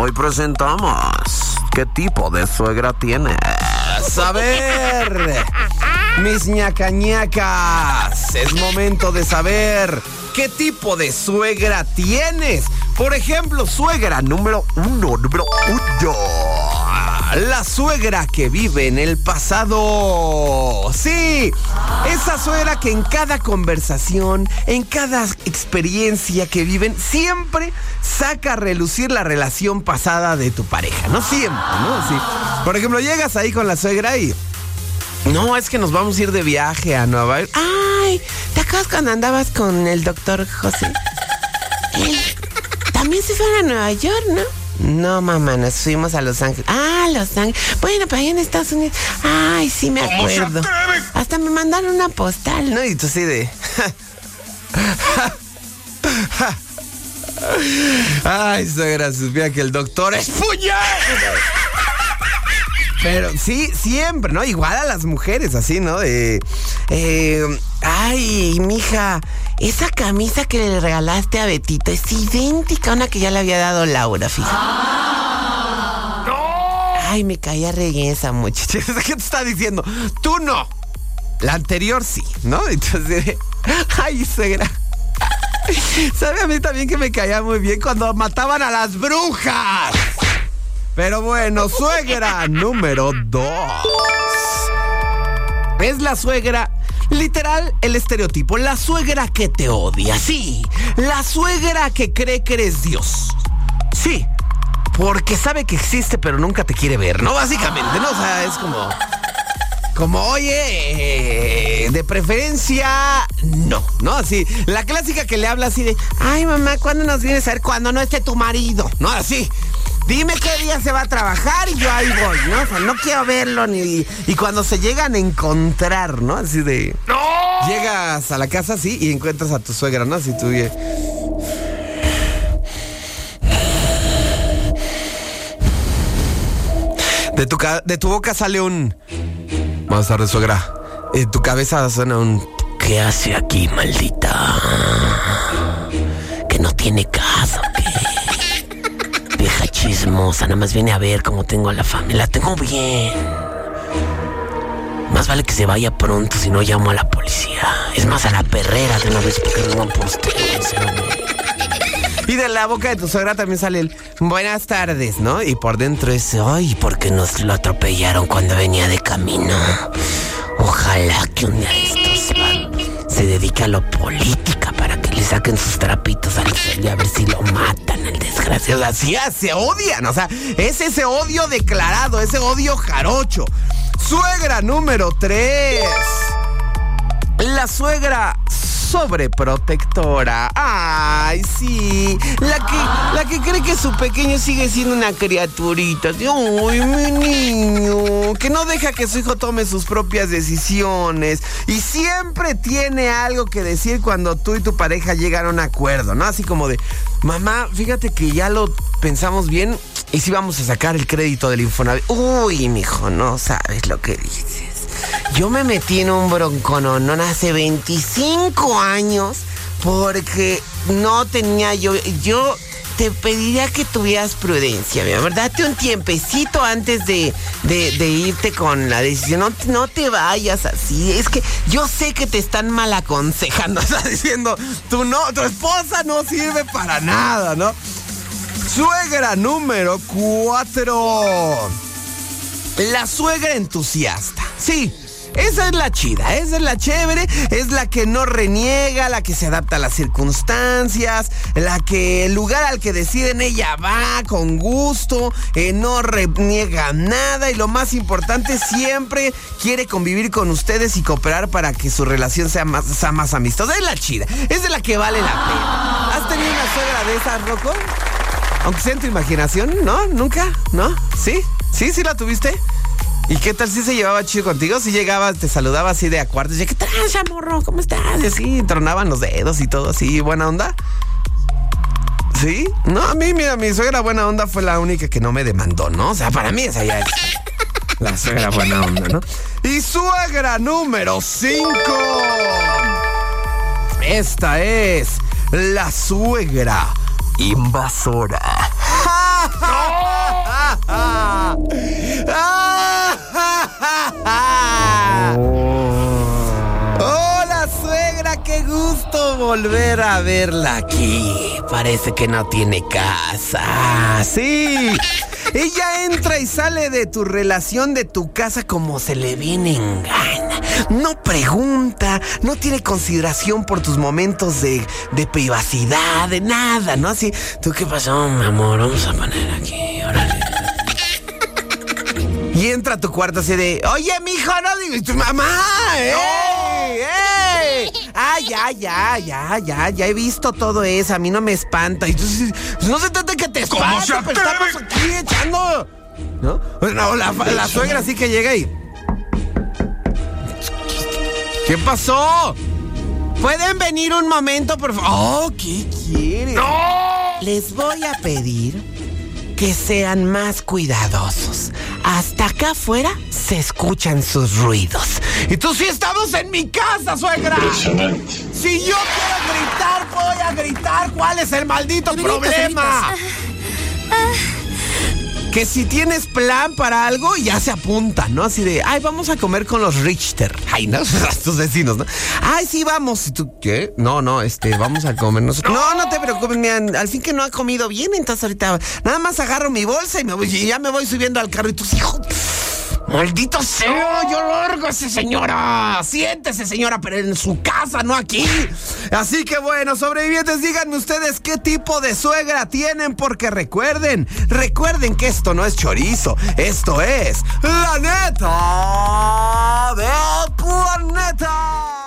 Hoy presentamos qué tipo de suegra tienes. A ver, mis ñacañacas, es momento de saber qué tipo de suegra tienes. Por ejemplo, suegra número uno, número uno. La suegra que vive en el pasado. Sí, esa suegra que en cada conversación, en cada experiencia que viven, siempre saca a relucir la relación pasada de tu pareja. No siempre, ¿no? Por ejemplo, llegas ahí con la suegra y... No, es que nos vamos a ir de viaje a Nueva York. Ay, ¿te acuerdas cuando andabas con el doctor José? También se fueron a Nueva York, ¿no? No, mamá, nos fuimos a Los Ángeles. Ah, Los Ángeles. Bueno, pero ahí en Estados Unidos. Ay, sí me acuerdo. Hasta me mandaron una postal, ¿no? Y tú sí de. Ay, suegra, supiera que el doctor es puñal. Pero sí, siempre, ¿no? Igual a las mujeres, así, ¿no? De, eh, ay, mija, esa camisa que le regalaste a Betito es idéntica a una que ya le había dado Laura, fíjate. Ay, me caía re esa muchacha. ¿Qué te está diciendo? Tú no. La anterior sí, ¿no? Entonces, ay, suegra. ¿Sabe a mí también que me caía muy bien cuando mataban a las brujas? Pero bueno, suegra número dos. Es la suegra, literal, el estereotipo. La suegra que te odia, sí. La suegra que cree que eres Dios. Sí. Porque sabe que existe, pero nunca te quiere ver, ¿no? Básicamente, ¿no? O sea, es como. Como, oye, eh, de preferencia, no, ¿no? Así, la clásica que le habla así de, ay mamá, ¿cuándo nos vienes a ver? Cuando no esté tu marido, ¿no? Así. Dime qué día se va a trabajar y yo ahí voy, ¿no? O sea, no quiero verlo ni. Y cuando se llegan a encontrar, ¿no? Así de. ¡No! Llegas a la casa así y encuentras a tu suegra, ¿no? Así tú. y- De tu, de tu boca sale un. Buenas tardes, suegra. Y tu cabeza suena un. ¿Qué hace aquí, maldita? Que no tiene casa, ¿qué? Chismosa, nada más viene a ver cómo tengo a la familia. La tengo bien. Más vale que se vaya pronto, si no llamo a la policía. Es más, a la perrera de una vez porque no van por. Y de la boca de tu suegra también sale el buenas tardes, ¿no? Y por dentro es, ay, porque nos lo atropellaron cuando venía de camino. Ojalá que un día se, dedique a lo política para que le saquen sus trapitos al sol y a ver si lo matan al desgraciado. Así ah, se odian, o sea, es ese odio declarado, ese odio jarocho. Suegra número 3. La suegra sobreprotectora. Ay, sí. La que, la que cree que su pequeño sigue siendo una criaturita. Ay, mi niño. Que no deja que su hijo tome sus propias decisiones. Y siempre tiene algo que decir cuando tú y tu pareja llegan a un acuerdo, ¿no? Así como de, mamá, fíjate que ya lo pensamos bien. Y si vamos a sacar el crédito del Infonavit. Uy, mijo, no sabes lo que dices. Yo me metí en un broncononón hace 25 años porque no tenía yo. Yo te pediría que tuvieras prudencia, mi amor. Date un tiempecito antes de, de- irte con la decisión. No, no te vayas así. Es que yo sé que te están mal aconsejando. Estás diciendo, tu, no, tu esposa no sirve para nada, ¿no? Suegra número 4. La suegra entusiasta. Sí. Esa es la chida, esa es la chévere, es la que no reniega, la que se adapta a las circunstancias, la que el lugar al que deciden ella va con gusto, eh, no reniega nada y lo más importante, siempre quiere convivir con ustedes y cooperar para que su relación sea más, sea más amistosa. Es la chida, es de la que vale la pena. ¿Has tenido una suegra de esas, Rocco? Aunque sea en tu imaginación, ¿no? ¿Nunca? ¿No? ¿Sí? ¿Sí? ¿Sí la tuviste? ¿Y qué tal si se llevaba chido contigo? Si llegaba, te saludaba así de a cuartos, y, ¿qué tranza, morro? ¿Cómo estás? Y así, tronaban los dedos y todo así, buena onda. ¿Sí? No, a mí, mira, mi suegra buena onda fue la única que no me demandó, ¿no? O sea, para mí esa ya es la suegra buena onda, ¿no? Y suegra número 5. Esta es la suegra invasora. Volver a verla aquí. Parece que no tiene casa. Sí. Ella entra y sale de tu relación, de tu casa, como se le viene en gana. No pregunta, no tiene consideración por tus momentos de, de privacidad, de nada, ¿no? Así, ¿tú qué pasó, mi amor? Vamos a poner aquí, órale. Y entra a tu cuarto así de, oye, mijo, no digas, tu mamá, ¡eh! ¡eh! Ah, ya, ya, ya, ya, ya he visto todo eso, a mí no me espanta. Y entonces, no se trata de que te ¿Cómo se espante, pero estamos aquí echando. ¿No? No, la, la suegra sí que llega y. ¿Qué pasó? ¿Pueden venir un momento, por favor? Oh, ¿qué quieren? ¡No! Les voy a pedir que sean más cuidadosos. Hasta acá afuera se escuchan sus ruidos. Y tú sí estamos en mi casa, suegra. Impresionante. Si yo quiero gritar, voy a gritar. ¿Cuál es el maldito problema? Que si tienes plan para algo, ya se apunta, ¿no? Así de, ay, vamos a comer con los Richter. Ay, ¿no? Tus vecinos, ¿no? Ay, sí, vamos. ¿Y tú qué? No, no, este, vamos a comer nosotros. No, no te preocupes, mira, al fin que no ha comido bien, entonces ahorita nada más agarro mi bolsa y, me voy, y ya me voy subiendo al carro y tus hijos. Maldito sea, yo largo ese señora. Siéntese, señora, pero en su casa, no aquí. Así que bueno, sobrevivientes, díganme ustedes qué tipo de suegra tienen, porque recuerden, recuerden que esto no es chorizo, esto es la neta del planeta.